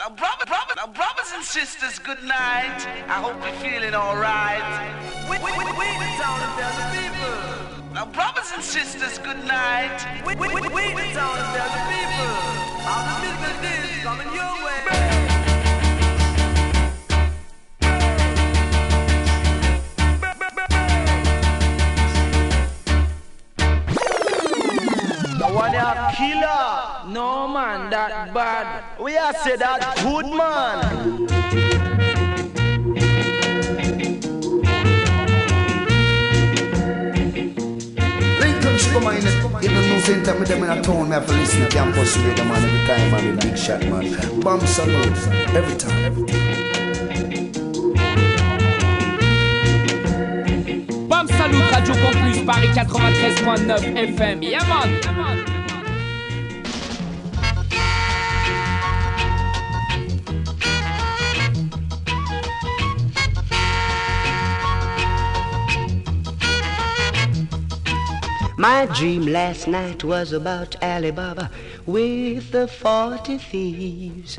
Now, brother, brother, now, brothers and sisters, good night. I hope you're feeling alright. We, we, we, we the people. Now, brothers and sisters, good night. We, we, we, we the people. All coming your one a killer. No man, that bad. We are say that good man. You know, no with them in a town, me have to listen to campus radio, man, every time, man, big shot, man. Bomb salute, every time. Every time. Bam Salut, Radio Campus, Paris 93.9 FM. Yeah, man. My dream last night was about Alibaba with the forty thieves.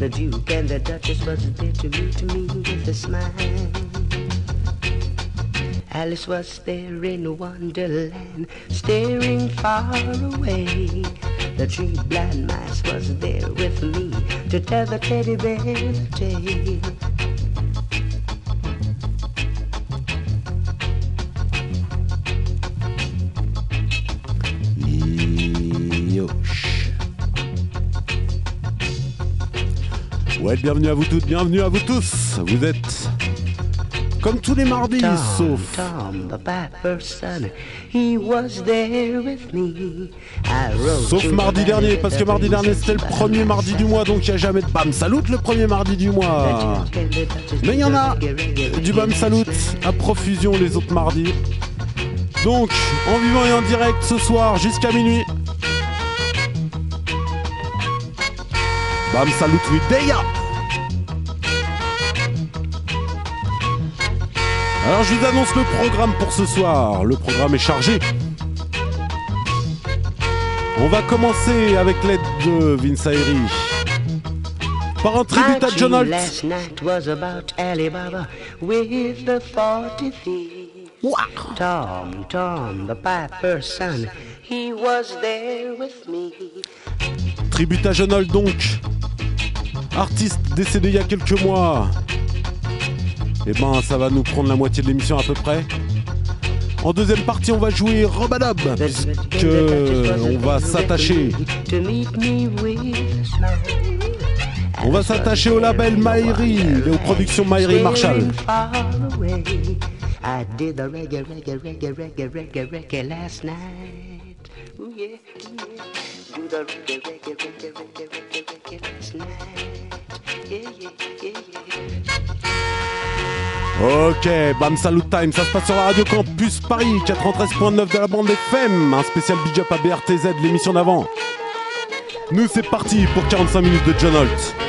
The Duke and the Duchess was there to meet me with a smile. Alice was there in Wonderland, staring far away. The tree blind mice was there with me to tell the teddy bear the tale. Ouais, bienvenue à vous toutes, bienvenue à vous tous. Vous êtes comme tous les mardis, Tom, sauf. Tom, the he was there with me. I wrote Sauf mardi dernier, parce que mardi dernier c'était le premier mardi du mois, donc il n'y a jamais de bam salut le premier mardi du mois. Mais il y en a du bam reggae. salut à profusion les autres mardis. Donc, en vivant et en direct ce soir jusqu'à minuit. Bam salut with Deya. Alors je vous annonce le programme pour ce soir. Le programme est chargé. On va commencer avec l'aide de Vince Ayri. Par un tribut à John Holt. thieves. Tom, Tom, the piper's son, he was there with me. Tribut à John Holt donc. Artiste décédé il y a quelques mois. Eh ben ça va nous prendre la moitié de l'émission à peu près. En deuxième partie on va jouer Robadab. Puisque on va s'attacher. On va s'attacher au label Maïri et aux productions Maïri Marshall. Ok, Bam Salut Time, ça se passe sur la radio Campus Paris, 93.9 de la bande FM, un spécial big up à BRTZ, l'émission d'avant. Nous c'est parti pour 45 minutes de John Holt.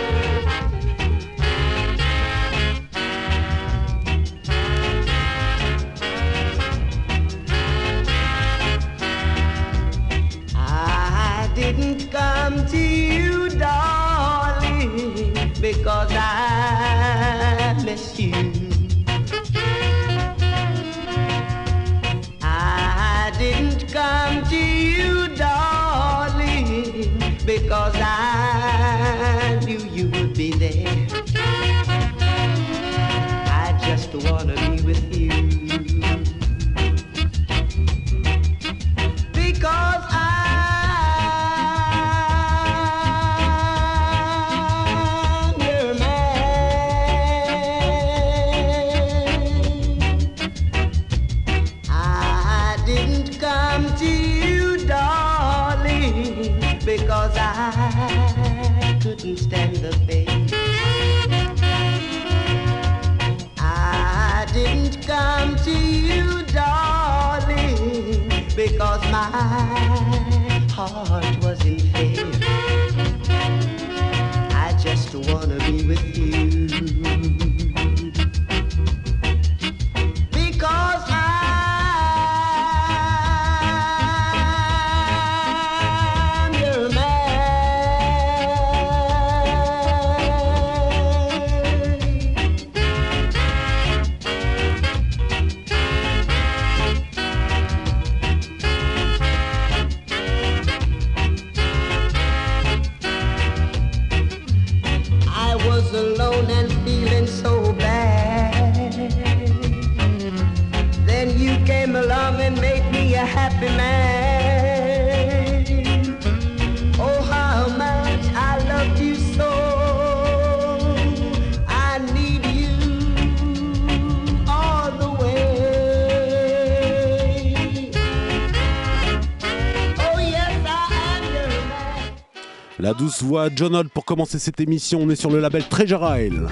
Heart was in fear. I just wanna be with you. happy man. Oh, how much I loved you so. I need you all the way. Oh, yes, I am La douce voix John Holt pour commencer cette émission. On est sur le label Treasure Isle.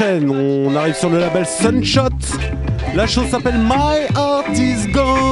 On arrive sur le label Sunshot. La chose s'appelle My Heart is Gone.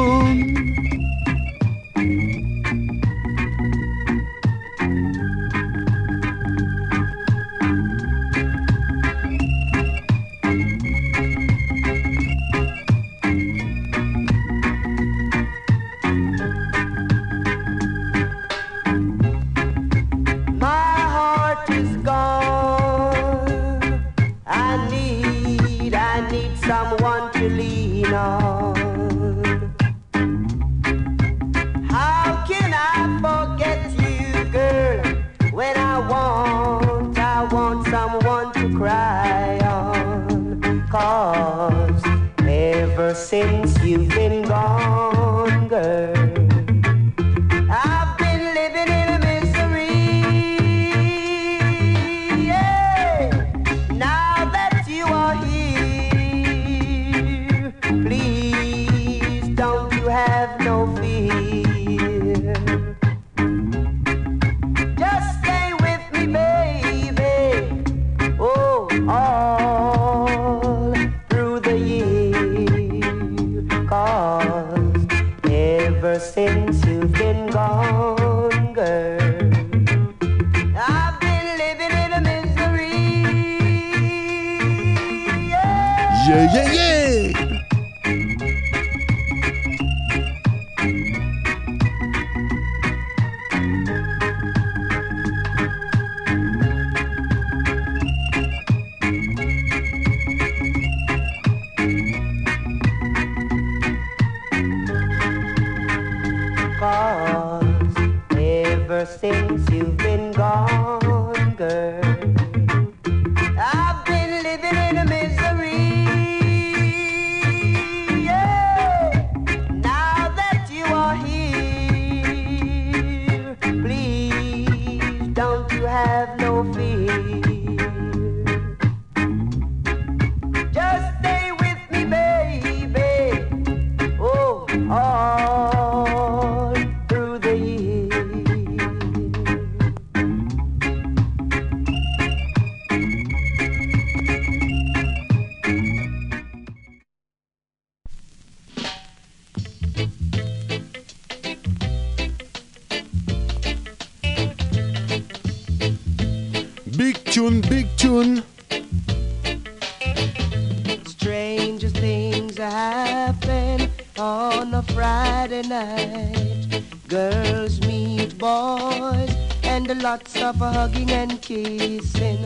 Girls meet boys and lots of hugging and kissing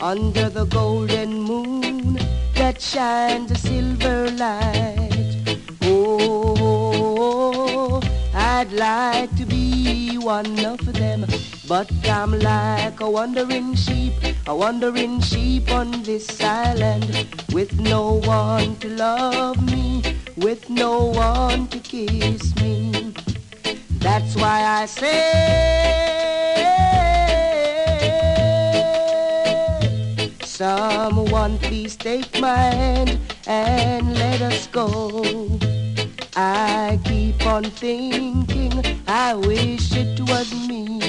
under the golden moon that shines a silver light. Oh, I'd like to be one of them, but I'm like a wandering sheep, a wandering sheep on this island with no one to love me, with no one to kiss me. That's why I say, someone please take my hand and let us go. I keep on thinking, I wish it was me.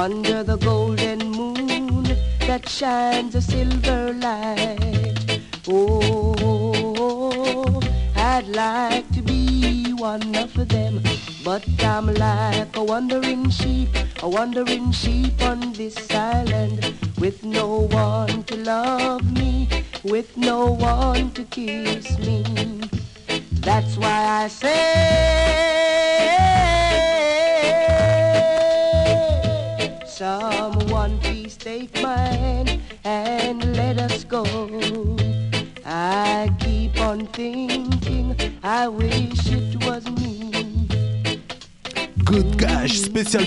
Under the golden moon that shines a silver light. Oh, I'd like to be one of them, but I'm like a wandering sheep, a wandering sheep on this island with no one to love me, with no one to kiss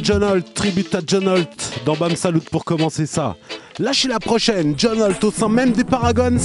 John Holt, tribute à John Holt dans Bam pour commencer ça. Lâchez la prochaine, John Holt au sein même des Paragons.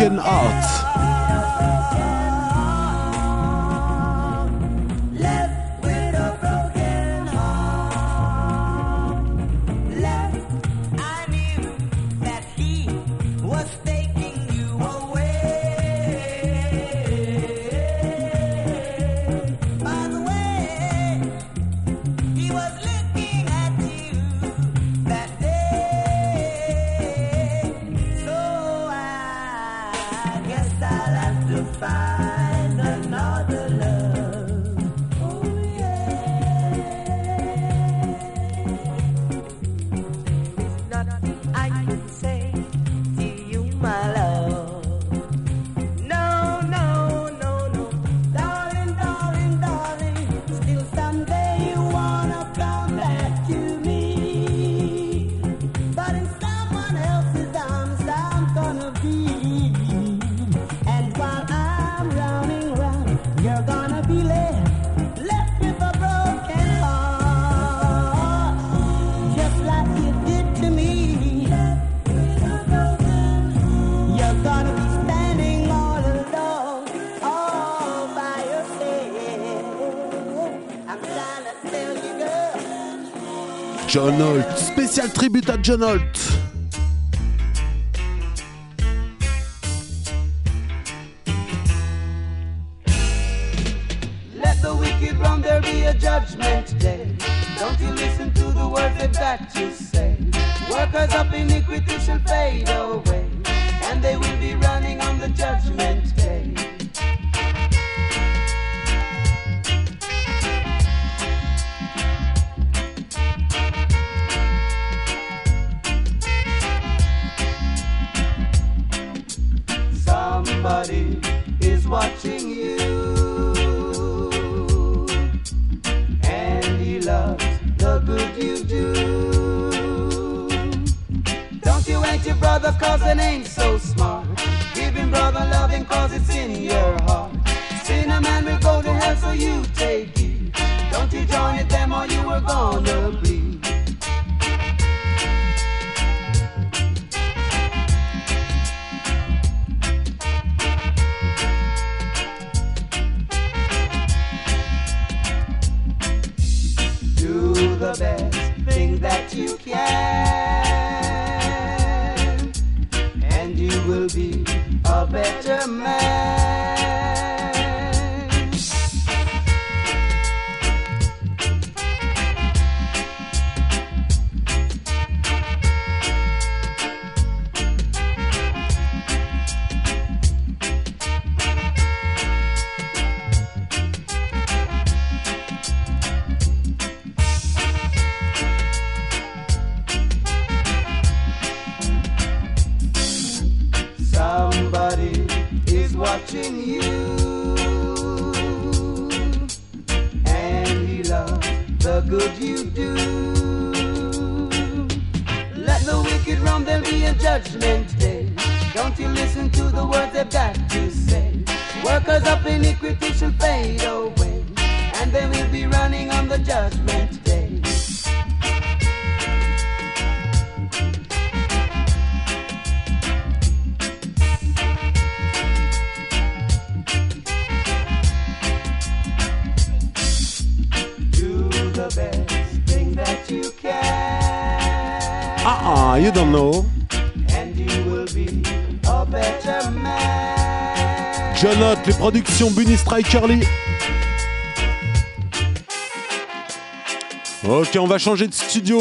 With a tribute à John Holt. everybody is watching you. And he loves the good you do. Don't you hate your brother cause it ain't so smart. Giving brother loving cause it's in your heart. Sin a man will go to hell so you take it. Don't you join it them or you were gonna bleed. such a man. Ok, on va changer de studio.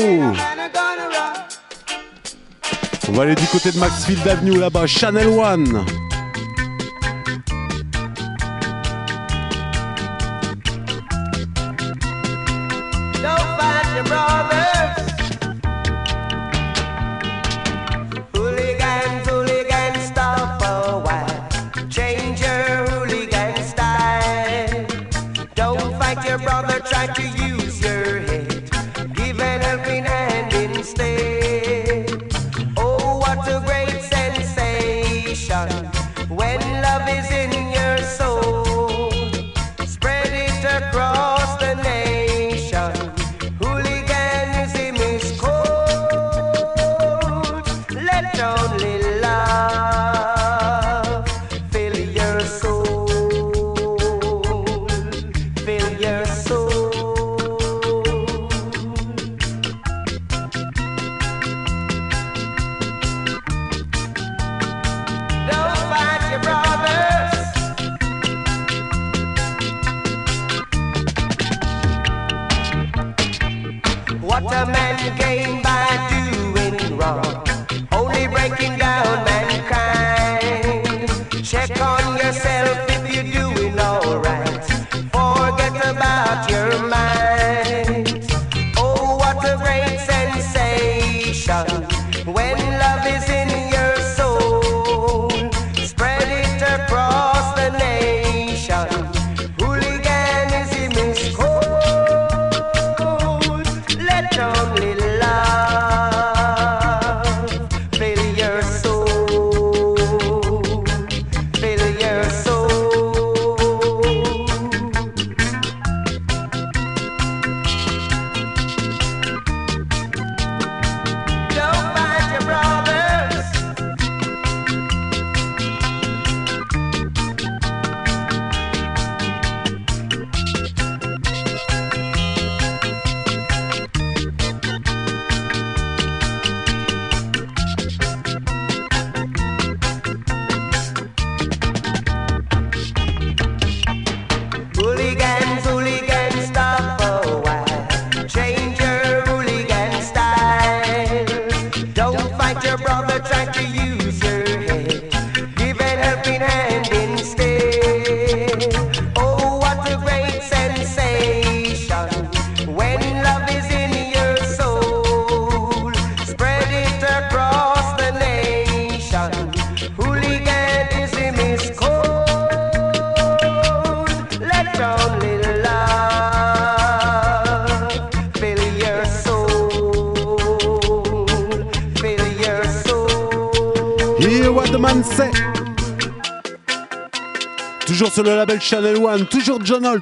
On va aller du côté de Maxfield Avenue là-bas, Channel One.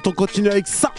Toujours John Holt, on continue avec ça.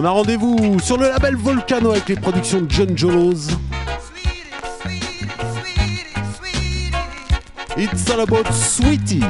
On a rendez-vous sur le label Volcano avec les productions de John Jolos. It's all about Sweetie.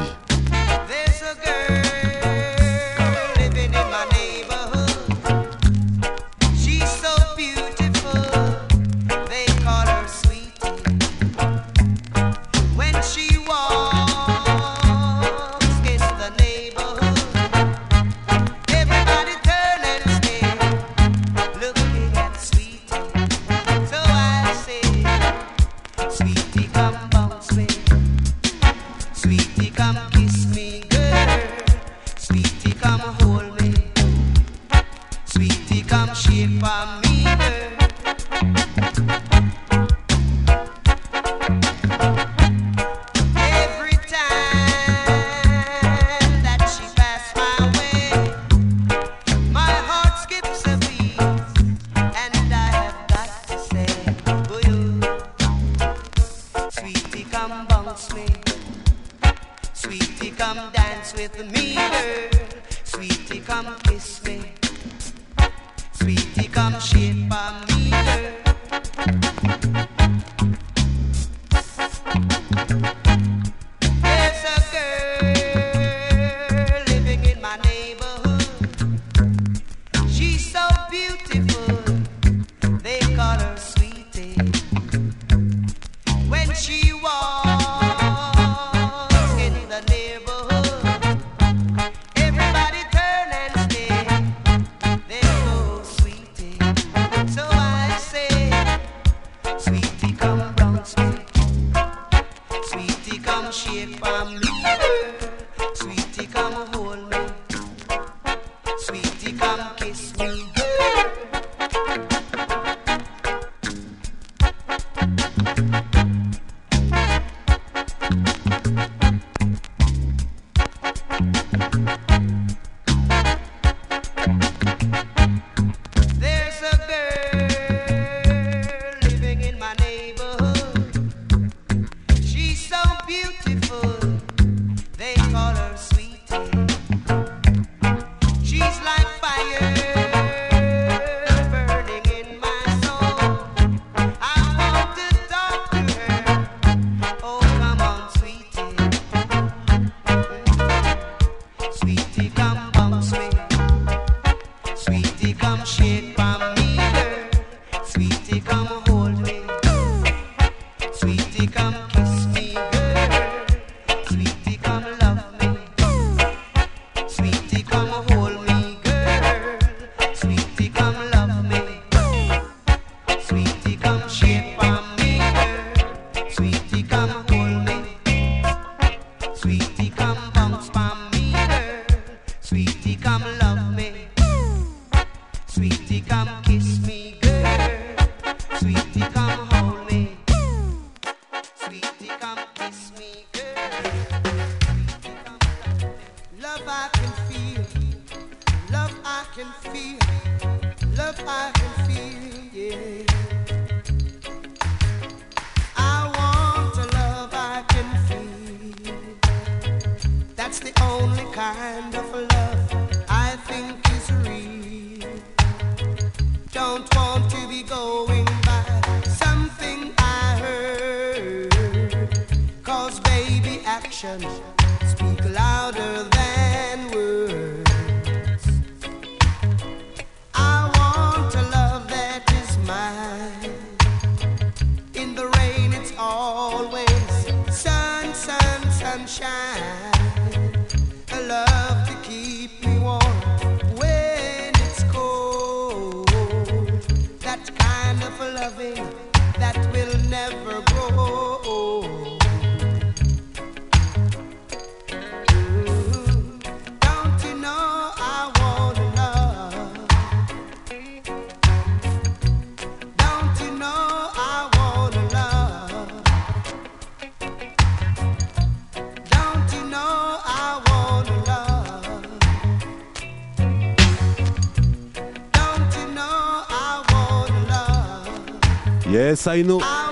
Yes,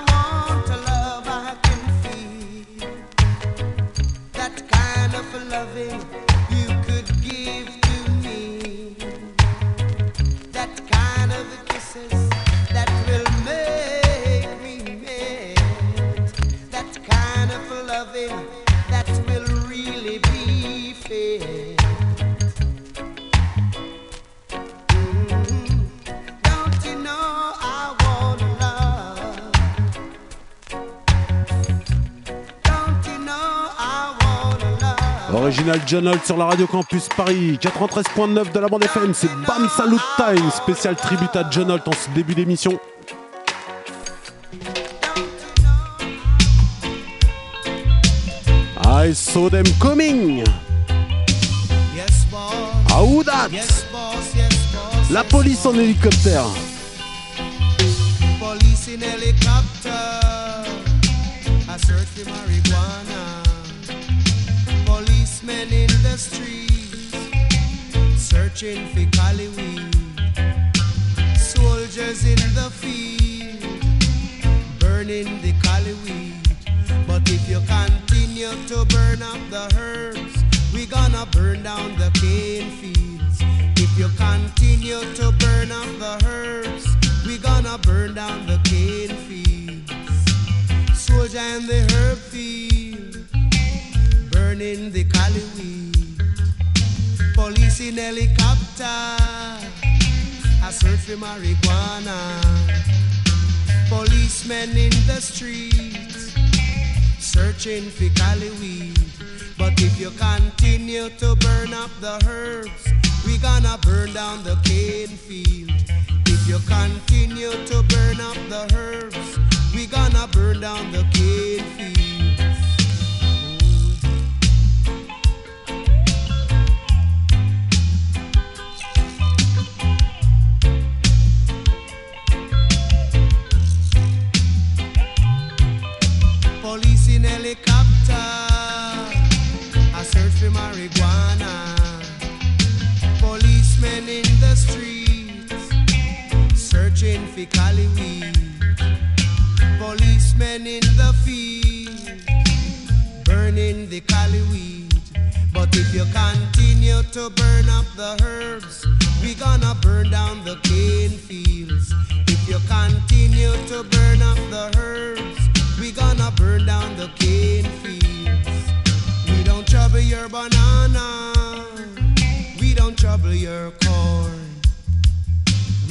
Original John Holt sur la radio campus Paris 93.9 de la bande FM, c'est Bam Salut Time, spécial tribute à John Holt en ce début d'émission. I saw them coming. How that? La police en hélicoptère. Police in helicopter. Policemen in the streets. Searching for cali weed. Soldiers in the field. Burning the cali weed. But if you continue to burn up the herbs, we gonna burn down the cane fields. If you continue to burn up the herbs, we gonna burn down the cane fields. Soldier in the herb field, burning the cali weed. Police in helicopter, I search for marijuana. Policemen in the streets, searching for cali weed. But if you continue to burn up the herbs, we gonna burn down the cane field. If you continue to burn up the herbs, we gonna burn down the cane fields. Searching for cali weed. Policemen in the field, burning the cali weed. But if you continue to burn up the herbs, we gonna burn down the cane fields. If you continue to burn up the herbs, we gonna burn down the cane fields. We don't trouble your banana. We don't trouble your corn.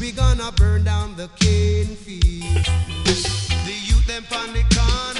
we gonna burn down the cane fields. The youth them on the corner,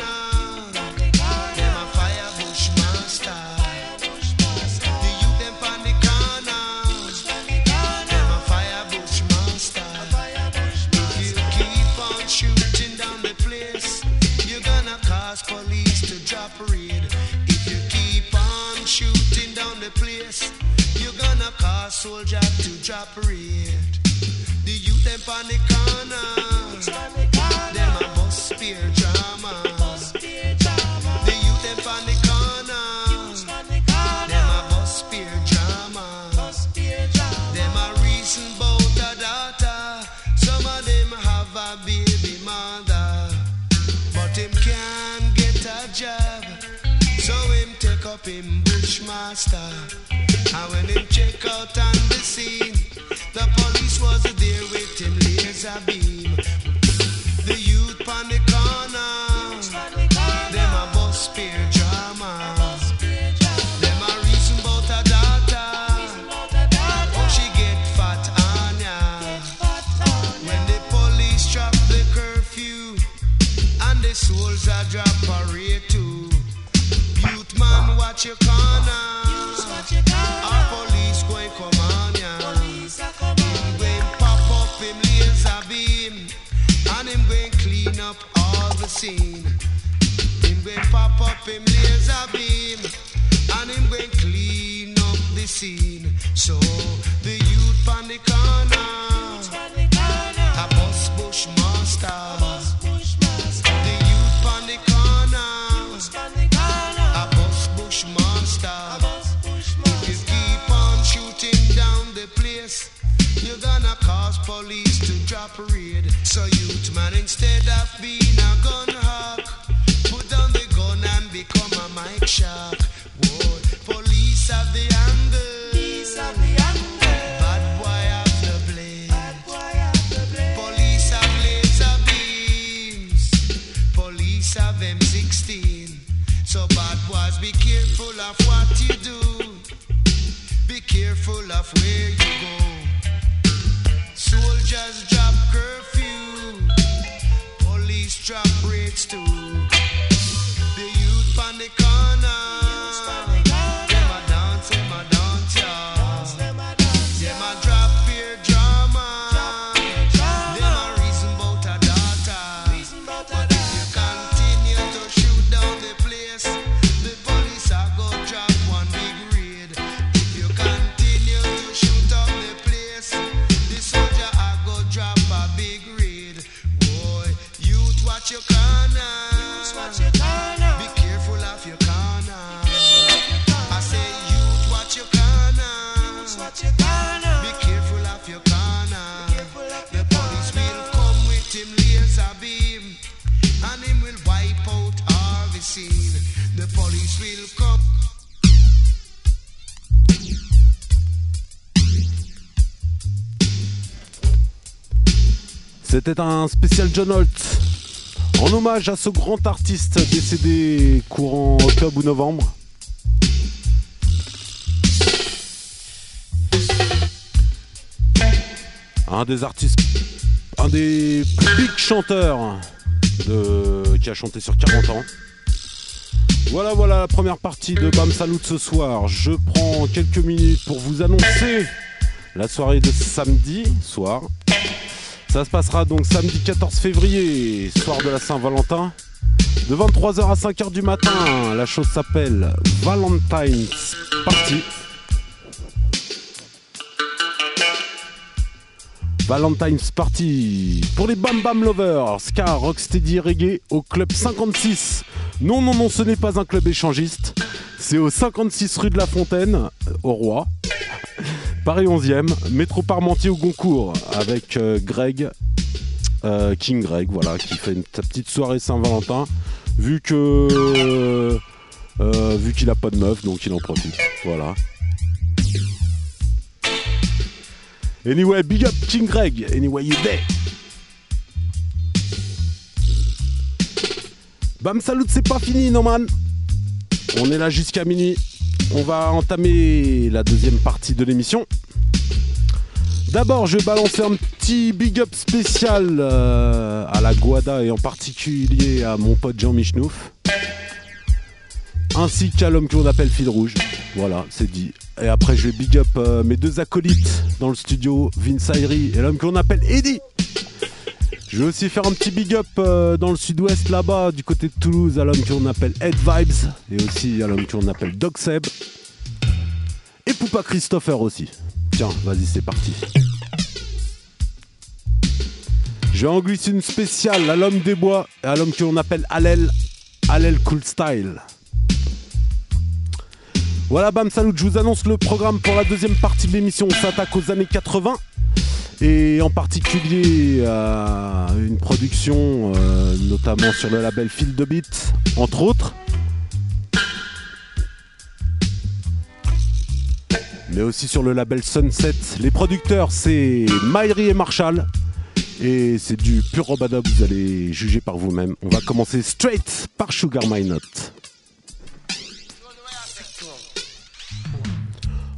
bushmaster. And when him check out on the scene, him laser beam. And him going clean up the scene. So the youth on the corner. A bus bushmaster. The youth on the corner. A bus bushmaster. If you keep on shooting down the place, you're gonna cause police to drop raid. So youth man, instead of being a gun Careful of where you go. Soldiers drop curfew. Police drop rates too. The youth on the corner. C'était un spécial John Holt en hommage à ce grand artiste décédé courant octobre ou novembre. Un des artistes, un des big chanteurs de, qui a chanté sur 40 ans. Voilà, voilà la première partie de Bam Salut ce soir. Je prends quelques minutes pour vous annoncer la soirée de samedi soir. Ça se passera donc samedi 14 février, soir de la Saint-Valentin. De 23h à 5h du matin, la chose s'appelle Valentine's Party. Valentine's Party pour les Bam Bam Lovers, Ska, Rocksteady Reggae au club 56. Non, non, non, ce n'est pas un club échangiste. C'est au 56 rue de la Fontaine, au Roi. Paris 11e, métro Parmentier au Goncourt, avec euh, Greg, euh, King Greg, voilà, qui fait une, sa petite soirée Saint-Valentin, vu que. euh, vu qu'il a pas de meuf, donc il en profite. Voilà. Anyway, big up King Greg, anyway you there. Bam salut, c'est pas fini, non man. On est là jusqu'à minuit. On va entamer la deuxième partie de l'émission. D'abord, je vais balancer un petit big up spécial euh, à la Guada et en particulier à mon pote Jean Michnouf. Ainsi qu'à l'homme qu'on appelle Fil Rouge. Voilà, c'est dit. Et après, je vais big up euh, mes deux acolytes dans le studio, Vince Ayri et l'homme qu'on appelle Eddie. Je vais aussi faire un petit big up euh, dans le sud-ouest là-bas, du côté de Toulouse, à l'homme qu'on appelle Ed Vibes et aussi à l'homme qu'on appelle Doc Seb. Et Poupa Christopher aussi. Tiens, vas-y, c'est parti. Je vais en glisser une spéciale à l'homme des bois et à l'homme qu'on appelle Alel, Alel Cool Style. Voilà, bam, salut, je vous annonce le programme pour la deuxième partie de l'émission. On s'attaque aux années 80 et en particulier à une production euh, notamment sur le label Feel the Beat, entre autres. Mais aussi sur le label Sunset. Les producteurs, c'est Myri et Marshall. Et c'est du pur robadab, vous allez juger par vous-même. On va commencer straight par Sugar My Note.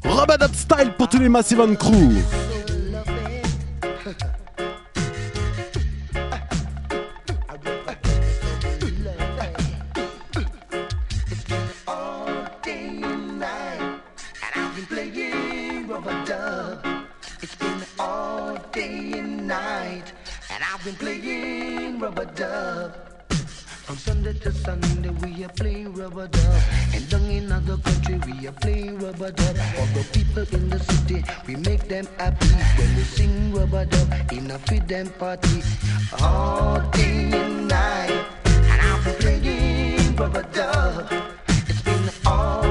Robadab style pour tous les Massive On Crew. Day and night, and I've been playing rub-a-dub. From Sunday to Sunday we are playing rub-a-dub. And down in other country we are playing rub-a-dub. For the people in the city we make them happy when we sing rub-a-dub in a them party. All day and night. And I've been playing rubber dub. It's been all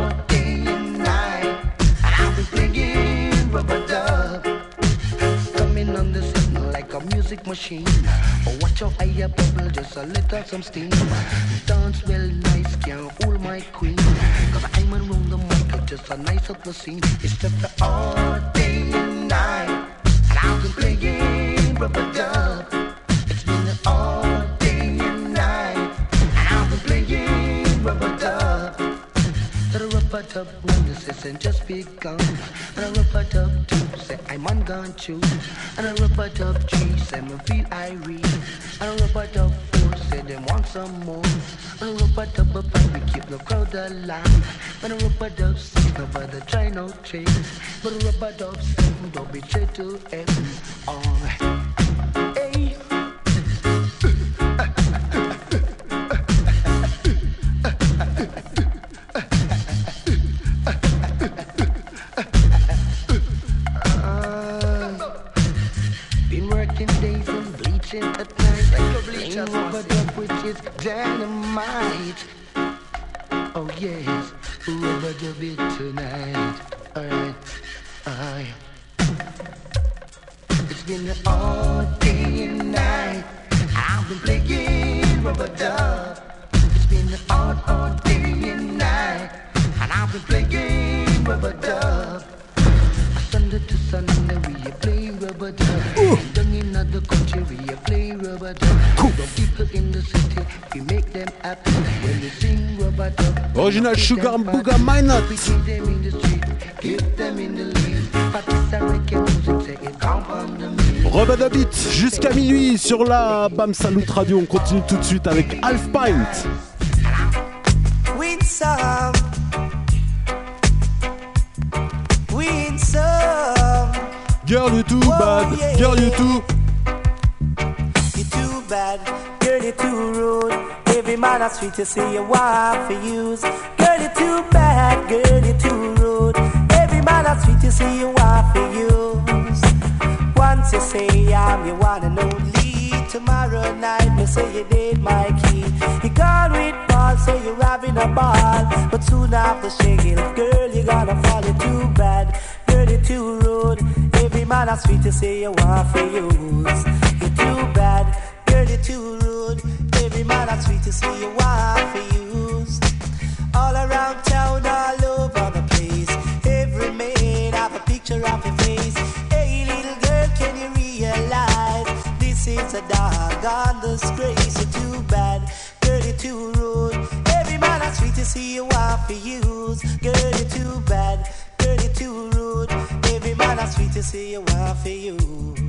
music machine. Oh, watch out, I bubble, just a little some steam. Dance well nice, can't hold my queen. Cause I'm around the mic, just a nice up the scene. It's just a all day and night. And I've been playing rub-a-dub. It's been an all day and night. And I've been playing rub-a-dub. The rubber dub the session just begun. A rub-a-dub say I'm on gun two. And a rub-a-dub three say me feel irate. And a rub-a-dub four say them want some more. And a rub-a-dub five we keep the crowd alive. And a rub-a-dub six nobody try no tricks. But a rub-a-dub seven don't be true to heaven. Alright. Dynamite. Oh yes, rub-a-dub it tonight. Alright, alright. It's been all day and night. I've been playing rub-a-dub. It's been all, all day and night. And I've been playing rub-a-dub. Sunday to Sunday we playing rub-a-dub. Down in other country we playing rub-a-dub. The Original Sugar Booga Minott. We keep them in the street, keep them in the lead. Practice our reggae music, say it compound the meat. Rubber the Beat jusqu'à minuit sur la Bam Salute Radio. On continue tout de suite avec Half Pint. Win some. Win some. Girl, you too bad. Girl, you too. Man a sweet you say you want for use. Girl, you too bad. Girl, you too rude. Every man a sweet you say you want for use. Once you say I'm your one and only. Tomorrow night, me say you need my key. You call with Paul, say you're having a ball. But soon after shaking, girl, you gotta fall. You too bad. Girl, you too rude. Every man a sweet you say you want for use. You too bad. Girl, you too rude. Every man a sweet you say you want for use. All around town, all over the place. Every man have a picture of your face. Hey, little girl, can you realize this is a doggone disgrace? You're too bad, girl, you're too rude. Every man see you want for use. Girl, you're too bad, girl, you're too for bad dog I. Girl. You're too you're rude. Every man see you want for use. Girl, you're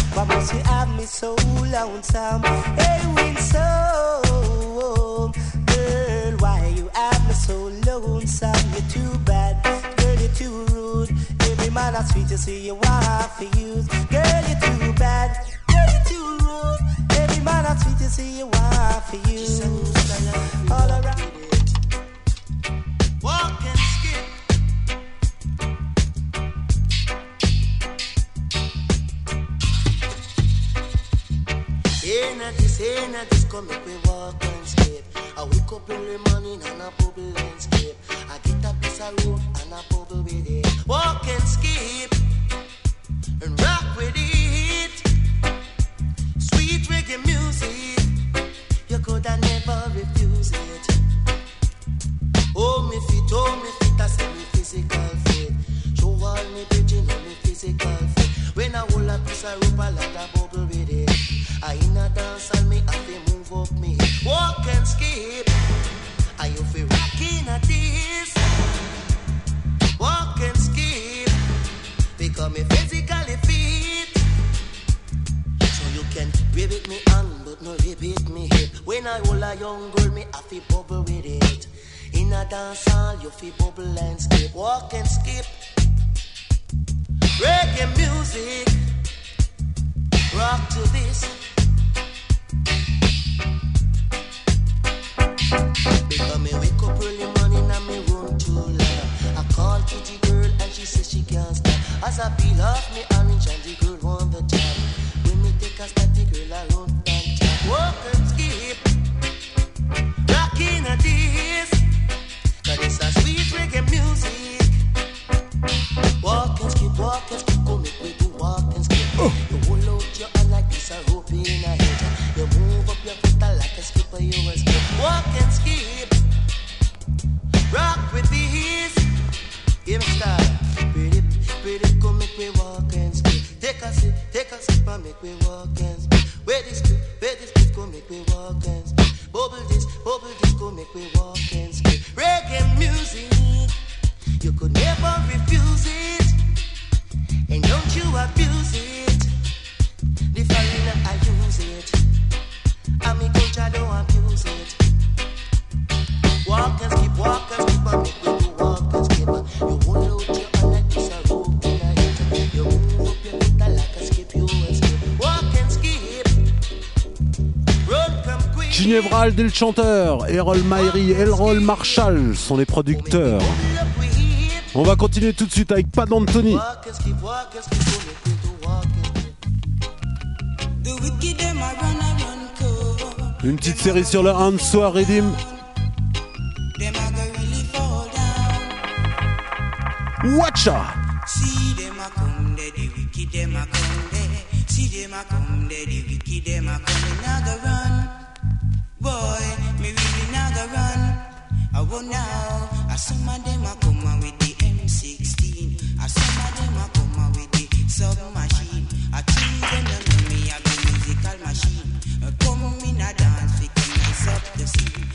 you. Why must you have me so lonesome? Hey, winsome. Girl, why you have me so lonesome? You're too bad. Girl, you're too rude. Every man a sweet to see you want for use. Girl, you're too bad. Girl, you're too rude. Every man a sweet to see you want for use. All around. Walk and skip. Ain't a this, ain't a this, come make we walk and skip. I wake up in the morning and a bubble landscape. I get a piece of road and a bubble with it. Walk and skip. And rock with it. Sweet reggae music. You coulda never refuse it. Oh, me fit, oh, me fit, I say me physical fit. Show all me bitchin' on me physical fit. When I hold a piece of rope, I like a whole a young girl, me have to bubble with it. In a dance hall, you fi bubble and skip, walk and skip. Reggae music, rock to this. Because me wake up early morning and me run to love. I call Kitty girl and she says she can't stop. As I peel off me orange and the girl quick. Ginevra le chanteur, Errol Myrie, Errol Marshall sont les producteurs. On va continuer tout de suite avec Pad Anthony. Walk and skip, walk and skip, go make me do walk and skip. The wicked them a run a run cold. Une petite série sur le Answer Riddim. Them a go really fall down. Watcha! See them a come there, the wicked them a come there. See them a come there, the wicked them a come. Me nah go run, boy. Me really nah go run. I won't now. A some of them a come with the M16. A some of them a come with the submachine. I think them know me a musical machine. Come in a dance, fi come nice up the scene.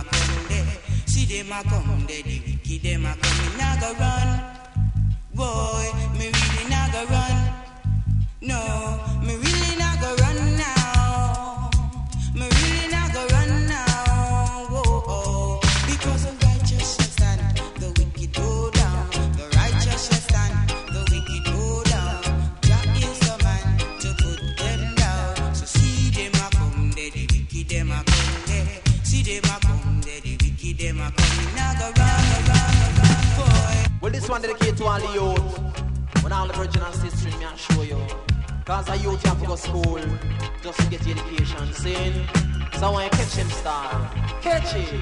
A come. See them a come the wicked them a come. Me nah go run, boy. Me Cause a youth have to go to school just to get education. Sin. So I catch him star, catch it.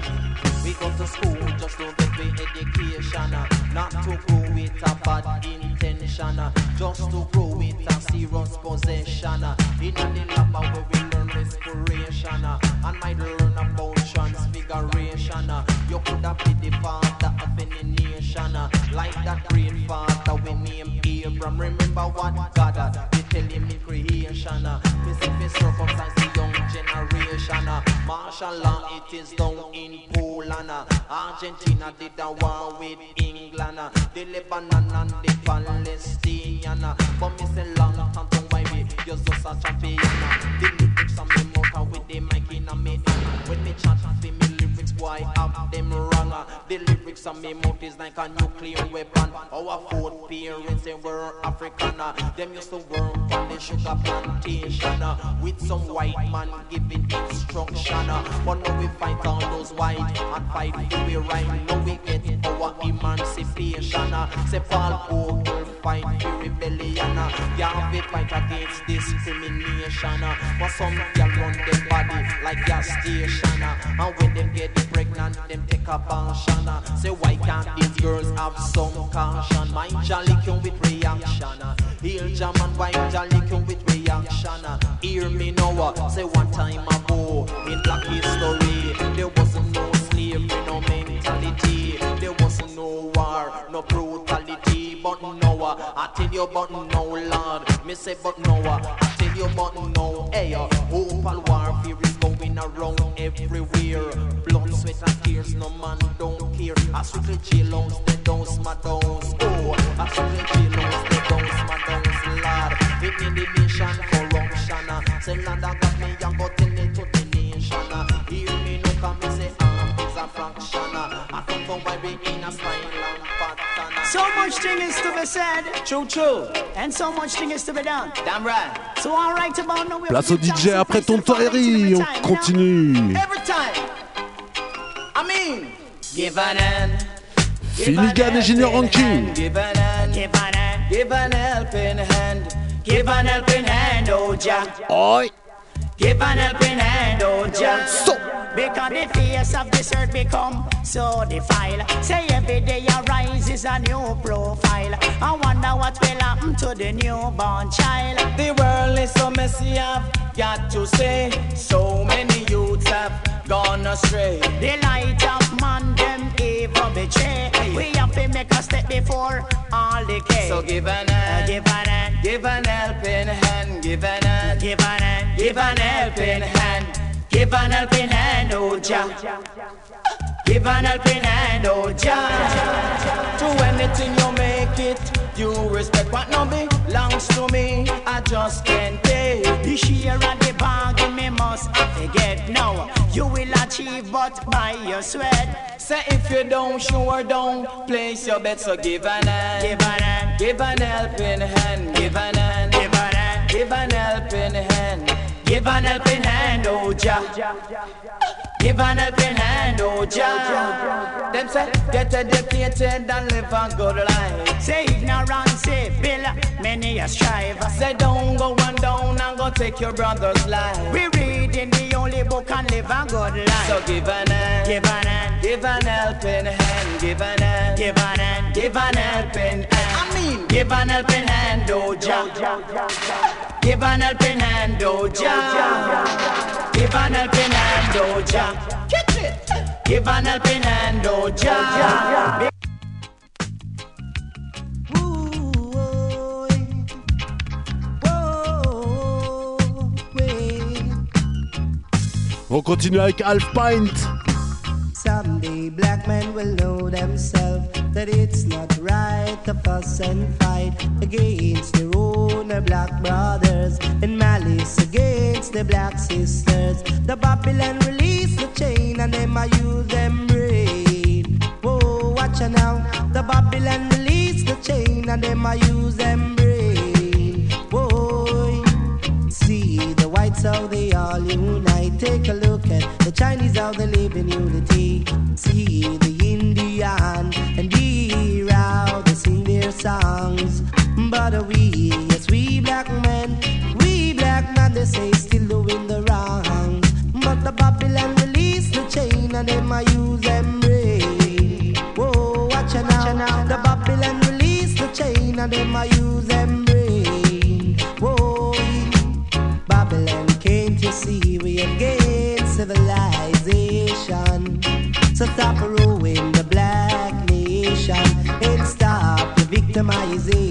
We go to school just to get the education. Not to grow with a bad intention. Just to grow with a serious possession. In the lab where we learn respiration. And might learn about transfiguration. You could have been the father of any nation. Like that great father we name Abraham. Remember what God had tell him in creation. uh, Me see me circumcise the young generation. uh, Martial law it is down in Poland. uh, Argentina did a war with England. uh, The Lebanon and the Palestinian. uh, But me say long time to why we use just a champion. uh, The lyrics on me mouth with the mic in a me hand. When me chant for me boy, have them wrong. uh, The lyrics on me mouth is like a nuclear weapon. Our fourth parents, they were African. uh, Them used to work on the sugar plantation uh, with some white man giving instruction. But now we fight all those white and fight for we right. Now we get our emancipation. Say Paul Bogle fight for rebellion. Yeah, we fight against discrimination. But some girl run them body like gas station. And when them get pregnant, them take a uh, Say why can't these girls have some caution? My come with reaction. Heal and wipe your liquor with reaction. Hear me now, say one time ago in black history, there wasn't no slavery, no mentality. There wasn't no war, no brutality. But now, I tell you, but now, Lord, me say, but now, I tell you, but now, hey, uh, opal warfare is around everywhere. Blood, sweat, and tears, no man don't care. I strictly jailhouse, they don't smart downs. Oh, I strictly jailhouse, they don't smart downs, Lord. It the nation corruption. uh. Say, Lord, I got me, I go tell it to the nation. uh. Hear me, no come me say, arm is a fraction. I come from where we in a uh. So much thing is to be said. True, true. And so much thing is to be done. Damn right. So all right about now. Place au DJ après ton Terry, on continue. Every time. I mean, give an hand. Finnegan et Junior Ranking. Give an hand. Give an hand. Give an helping hand. Give an helping hand, oh Jah. Oi. Give an helping hand, oh Jah. So. Because the face of this earth become so defiled. Say every day arises a new profile. I wonder what will happen to the newborn child. The world is so messy, I've got to say. So many youths have gone astray. The light of man, them evil betray. We have to make a step before all decay. So give an uh, hand, give an hand, give an helping hand, give an hand, give an hand, give an helping hand, give an helping hand, oh Jah. Give an helping hand, oh Jah. To anything you make it, you respect what no belongs to me. I just can't take The share of the bargain me must forget now. You will achieve but by your sweat. Say if you don't, sure don't place your bet. So give an hand, Give an hand, give an helping hand, give an hand, give an hand, give an helping hand. Give an helping hand, oh Jah. Give an helping hand, oh Jah. Them say get educated and live a good life. Say ignorance, say bill, many a strive. Say don't go one down and go take your brother's life. We read in the only book and live a good life. So give an hand, Give an hand, give an helping hand, give an hand, give an hand, give an helping hand. Give an helping hand, oh Jah. Give an helping hand, oh Jah. Give an helping hand, oh Jah. Give an helping hand, oh Jah. On continue avec Half Pint. Someday black men will know themselves that it's not right to fuss and fight against their own black brothers and malice against the black sisters. The Babylon release the chain and them I use them brain. Whoa, watch out now. The Babylon release the chain and them I use them brain. Whoa, see whites how they all unite. Take a look at the Chinese how they live in unity. See the Indian and hear how they sing their songs. But we, yes, we black men, we black men, they say still doing the wrong. But the Babylon release the chain and them I use them. Whoa, watch out now. The Babylon release the chain and them I use them see we have gained civilization? So stop ruining the black nation and stop the victimization.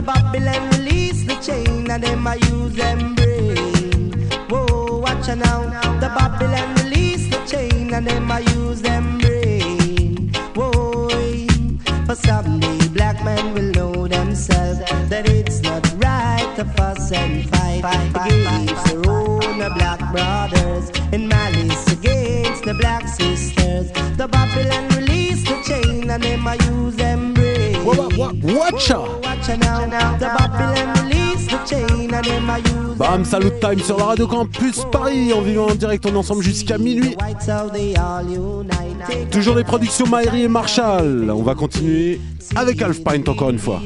The Babylon release the chain and them I use them brain. Whoa, watch out now. The Babylon release the chain and them I use them brain. Whoa, for someday black men will know themselves that it's not right to fuss and fight against their own black brothers and malice against the black sisters. The Babylon Bam, salut time sur la radio campus Paris en vivant en direct, on est ensemble jusqu'à minuit. Toujours les productions Maïri et Marshall. On va continuer avec Alf Pint encore une fois.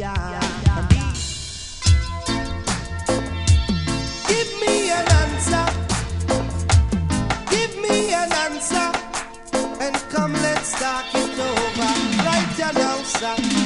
stop.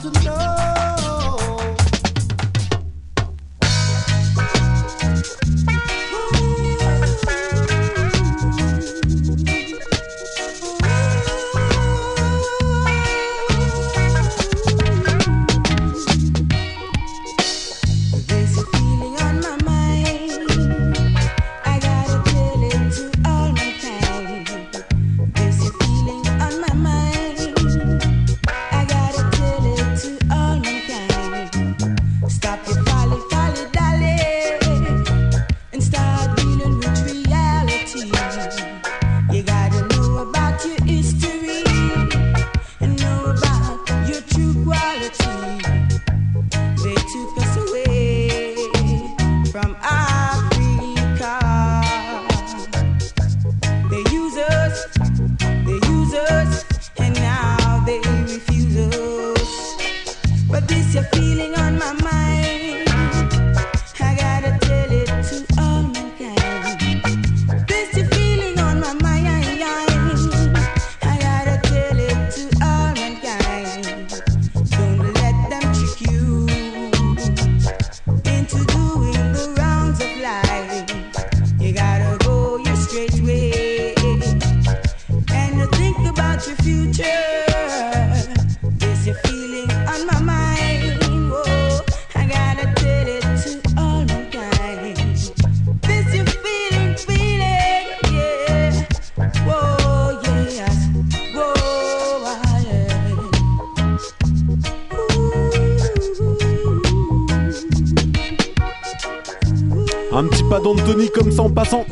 to know. passant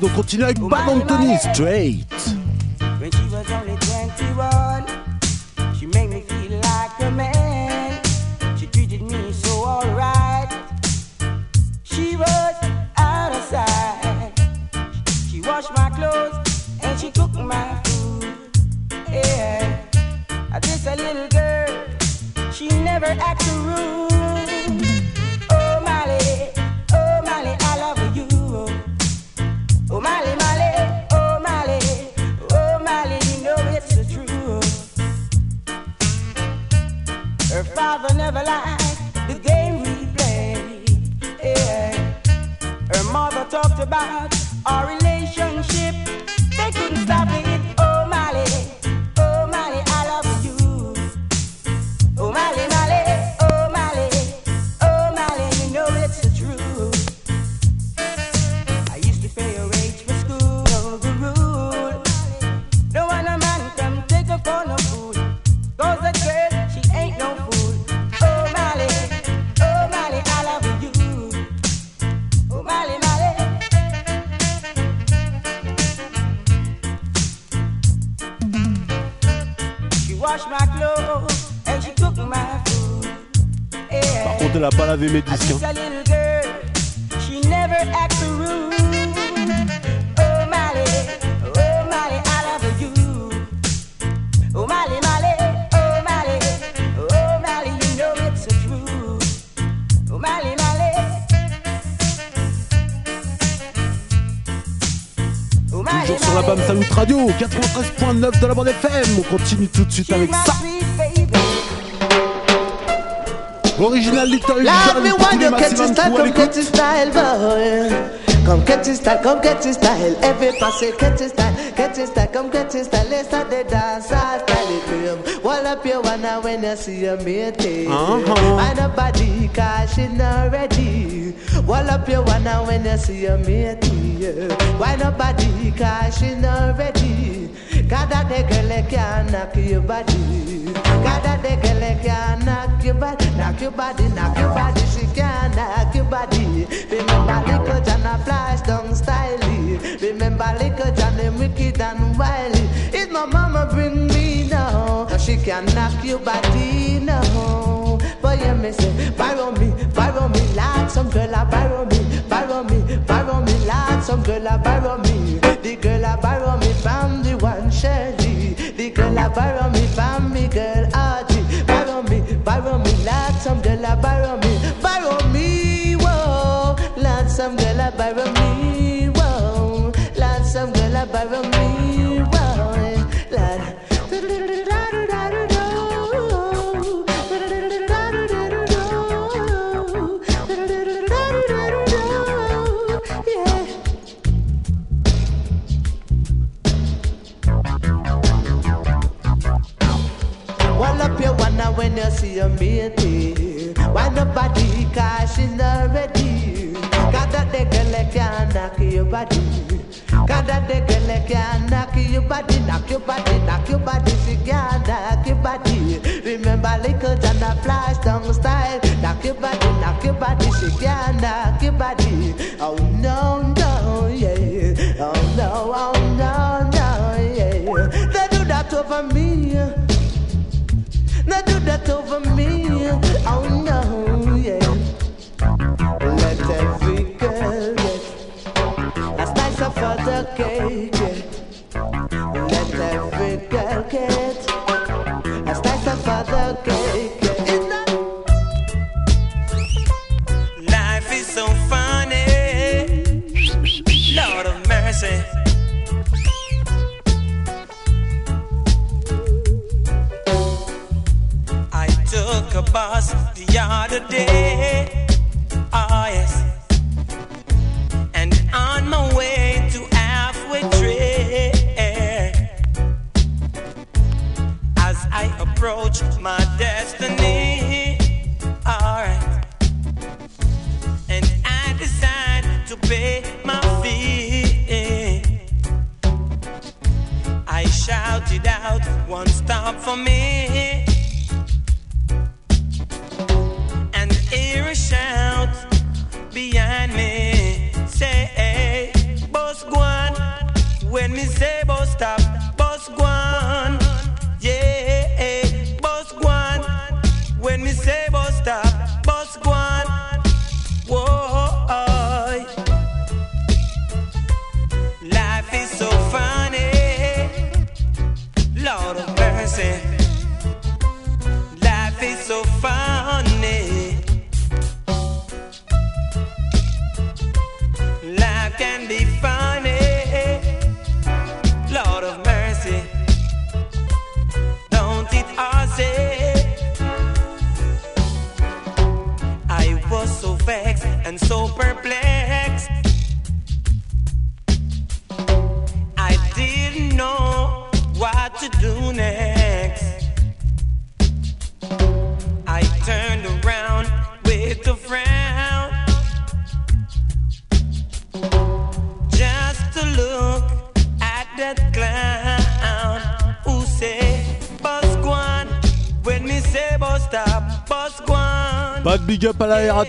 どこちらバドントニーストレイト。Suite avec ça. Love me when you catch style, come catch style, boy. Come catch style, come catch his style. Every passe, catch style, catch style, come catch style. Let's start the dance, I style it. Wall up your now when you see your mate. Uh-huh. Find a body, cause she not ready. Wall up your now when you see your mate. Why nobody, cause she not ready. That the girl can knock your body. That the girl can knock your body, knock your body, knock your body. She can knock your body. Remember little John a flash down styly. Remember little John them wicked and wily. It's my mama bring me now. She can knock your body now. But you me say, borrow me, borrow me, like some girl a borrow me, borrow me, borrow me, like some girl a borrow me. Borrow me from me girl when you see your matey. Why nobody cause she not ready? Got that the girl can knock your body. Got that the girl can knock your body, knock your body, knock your body. She can knock your body. Remember little John a flash down style. Knock your body, knock your body. She can knock your body. Oh cake. Yeah. Let every girl get a slice of the cake. Life is so funny. Lord of mercy. I took a bus the other day. Shouted out, one stop for me.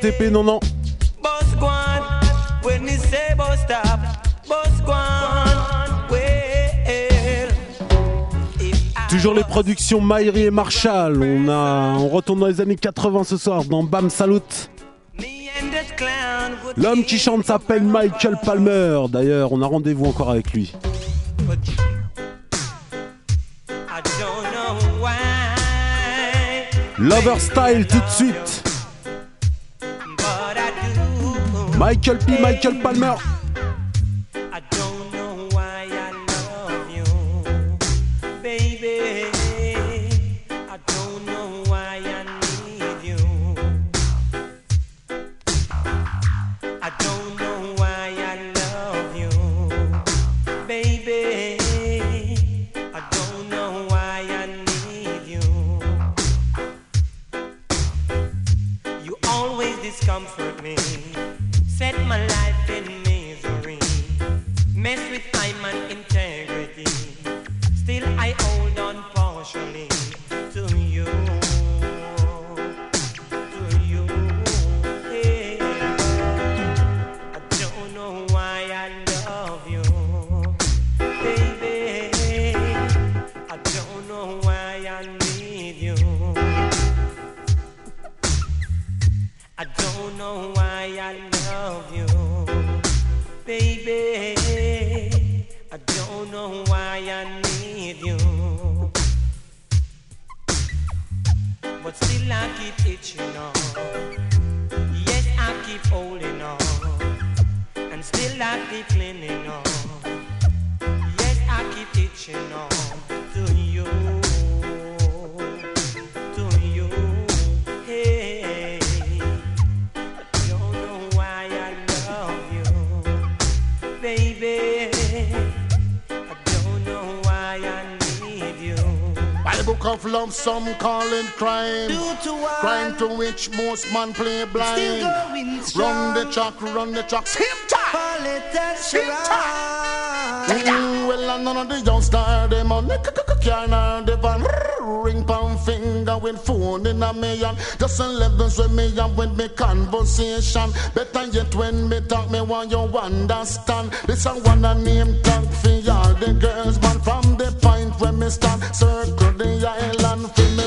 Non, non. Toujours les productions Maïri et Marshall. On, a, on retourne dans les années 80 ce soir dans Bam Salut. L'homme qui chante s'appelle Michael Palmer. D'ailleurs, on a rendez-vous encore avec lui. Lover Style tout de suite. Michael P. Michael Palmer. kitchen on. Yes, I keep holding on, and still I keep cleaning on. Of love, some call it crime. Crime to which most man play blind. Run the track, run the track. Hip tap! Hip tap! Mm, well, none of the youngsters them on the carnal divan. Ring pound finger with phone in a million. Just elevens with me and with me conversation. Better yet when me talk me want you understand. This a one a name talk for all the girls, man. From the point where me stand, circle the I'm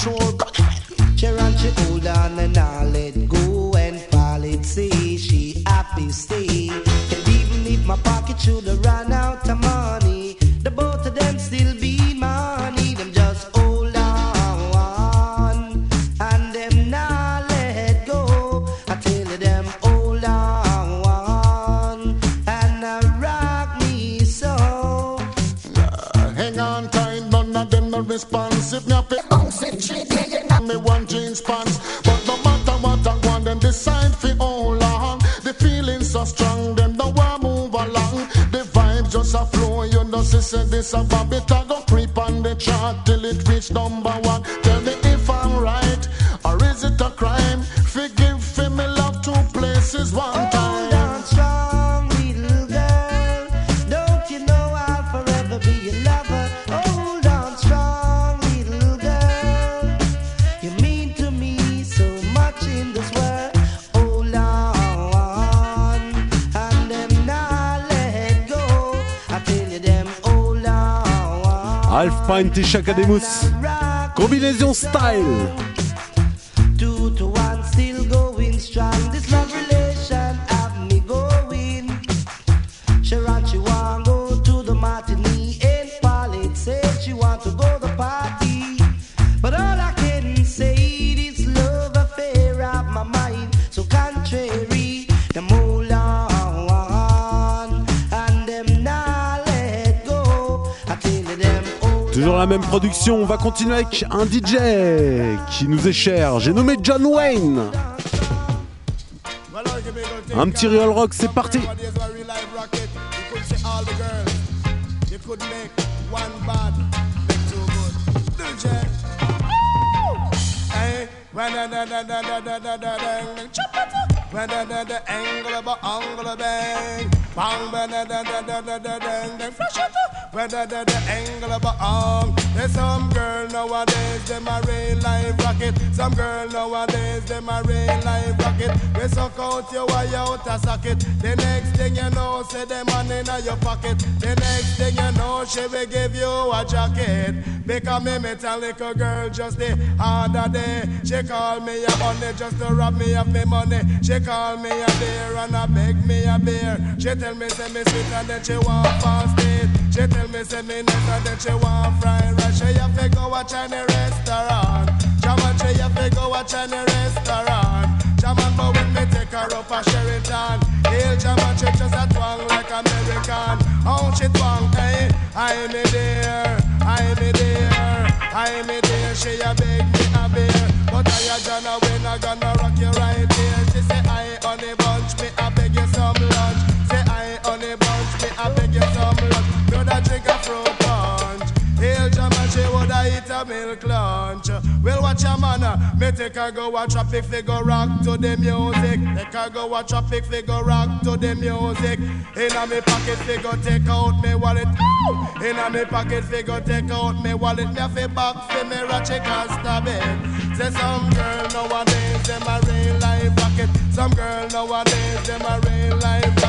control. Nine Tish Combinaison style. production, on va continuer avec un DJ qui nous est cher. J'ai nommé John Wayne. Un petit real rock, c'est parti. There's some girl nowadays them a real life rocket. Some girl nowadays them a real life rocket. We suck out your wire out a socket. The next thing you know, say them money in your pocket. The next thing you know, she will give you a jacket. Because me metallic girl just the other day. She call me a honey just to rob me of me money. She call me a beer and a beg me a beer. She tell me say me sweet and then she want fast it. She tell me say me and then she want fried rice. She have to go watch any restaurant. Jaman she have to go watch any restaurant. Jaman but when me take her up a Sheraton. Hail Jaman she just a twang like American. How she twang, hey? I me there, I me there, I me there. She a beg me a beer, but I a Jana when I gonna rock you right milk lunch. Well, watch a man, uh, me take her go a traffic figure rock to the music. Take her go a traffic figure rock to the music. In Inna me pocket figure take out me wallet. Ow! Inna me pocket figure take out me wallet. Me a fi back fi me ratchet and stab it. Say some girl nowadays them a real life rocket. Some girl nowadays them a real life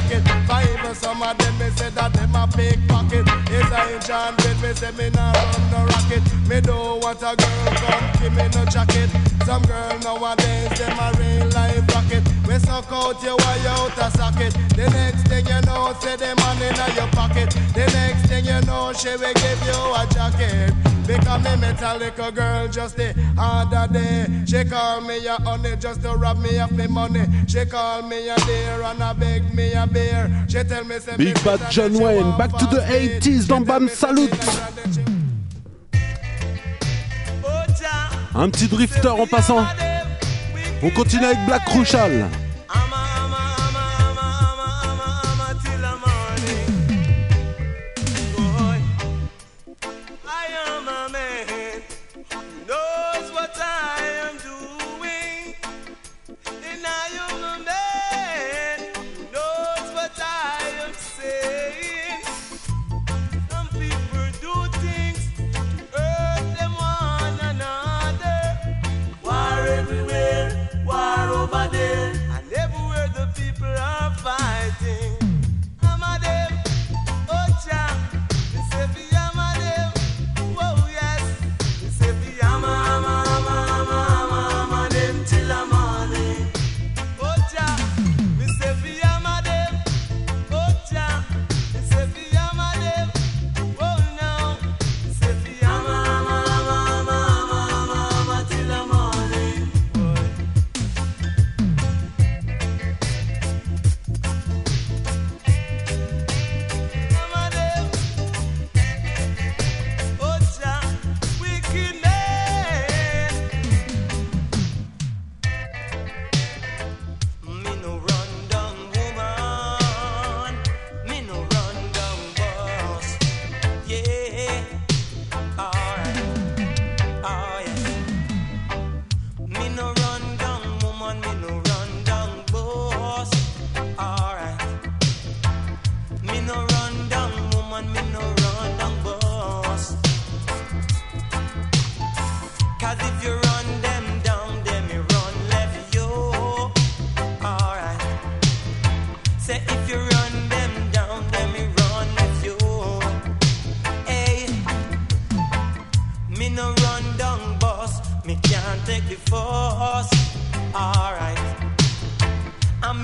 rocket. Five eh, some of them me say that them a pickpocket. It's a enchantment me say me nah run no rocket. Me don't want a girl come give me no jacket. Some girl nowadays them a real life rocket. We suck out your wire out a socket. The next thing you know, say them money in your pocket. The next thing you know, she will give you a jacket. Because me metallic a girl just the other day. She call me a honey just to rob me of me money. She call me a dear and I beg me a beer. Big Bad John Wayne, back to the 80s dans Bam Salut. Un petit drifter en passant. On continue avec Black Crucial.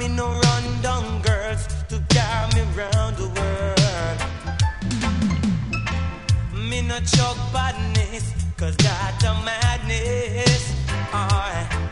Me no run down girls to carry me round the world. Me no chug badness, cause that's a madness. Alright,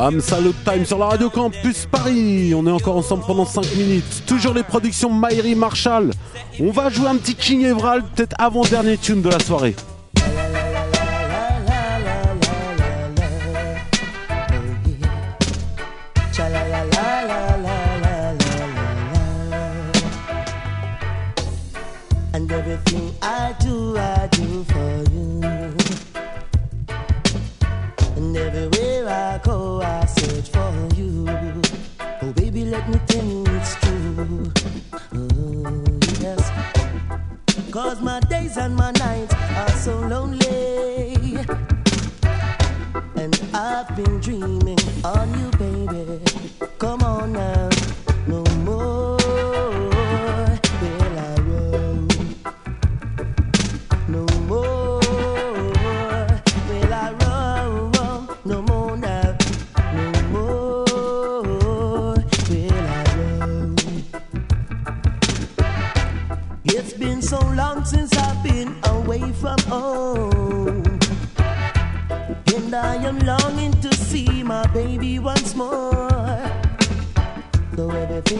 Bam, salut time sur la radio Campus Paris. On est encore ensemble pendant 5 minutes. Toujours les productions Myri Marshall. On va jouer un petit King Everald, peut-être avant-dernier tune de la soirée.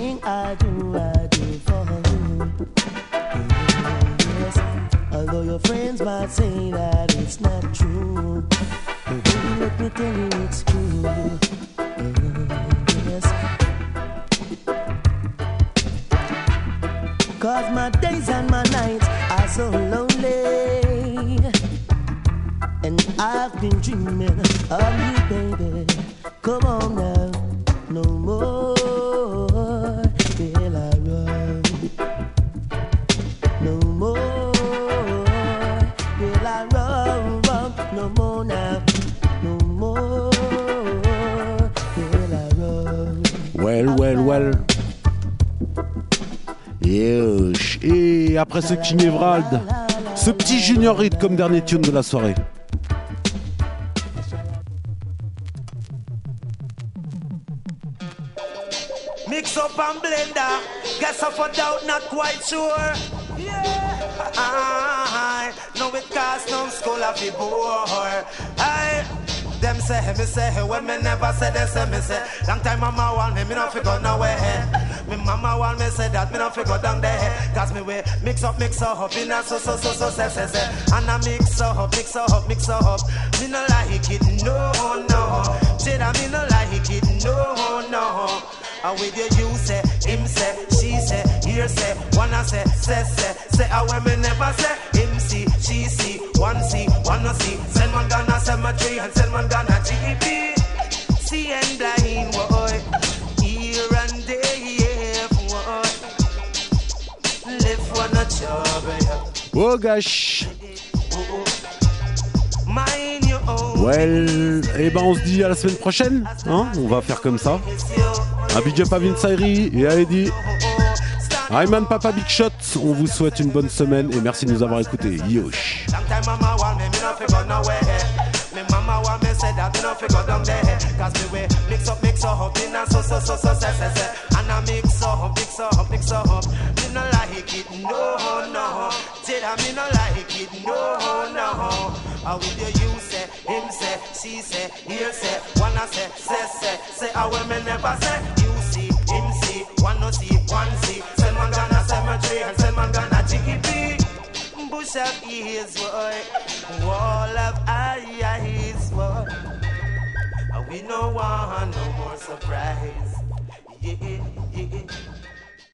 I do, I do for you. Yes, although your friends might say that it's not true. But baby, let me tell you it's true. Yes. Cause my days and my nights are so lonely. And I've been dreaming of you, baby. Come on now, no more après ce King Everald, ce petit Junior Hit comme dernier tune de la soirée. Mix up and blender. Guess of a doubt, not quite sure. Yeah. I know it costs no school of the bore. I them say, me say, when never say they say, me say, long time mama want me, me not figure nowhere. Me mama want me say that, me not figure down there. Cause me way mix up, mix up, in a so, so, so, so, say, say, say. And I mix up, mix up, mix up. Me no like it, no, no. Say that me no like it, no, no. And with your you say, him say, she say, here say, wanna say, say, say, say, I when me never say, him see, she see, one see, one no see. Send one gonna cemetery and send one gonna GP. See and blind, boy. Oh gosh. Well, et ben on se dit à la semaine prochaine, hein On va faire comme ça. Un big à Vince Ayri et à Eddie. Ayman Papa Big Shot, on vous souhaite une bonne semaine et merci de nous avoir écoutés. Yosh. Mama want me, me. Me me say that me no figure down there. Cause me way mix up, mix up, in and so, so, so, so, say, say, say. And I mix up, mix up, mix up. Me no like it, no, no. Tell her me no like it, no, no. I with you, you say, him say, she say, here say, wanna say, say, say, say, I will me never say. You see, him see, one no see, one see. Send one gonna cemetery and send one gonna GP bush of ears, boy. Wall of eyes, boy. We no want no more surprise. Yeah, yeah.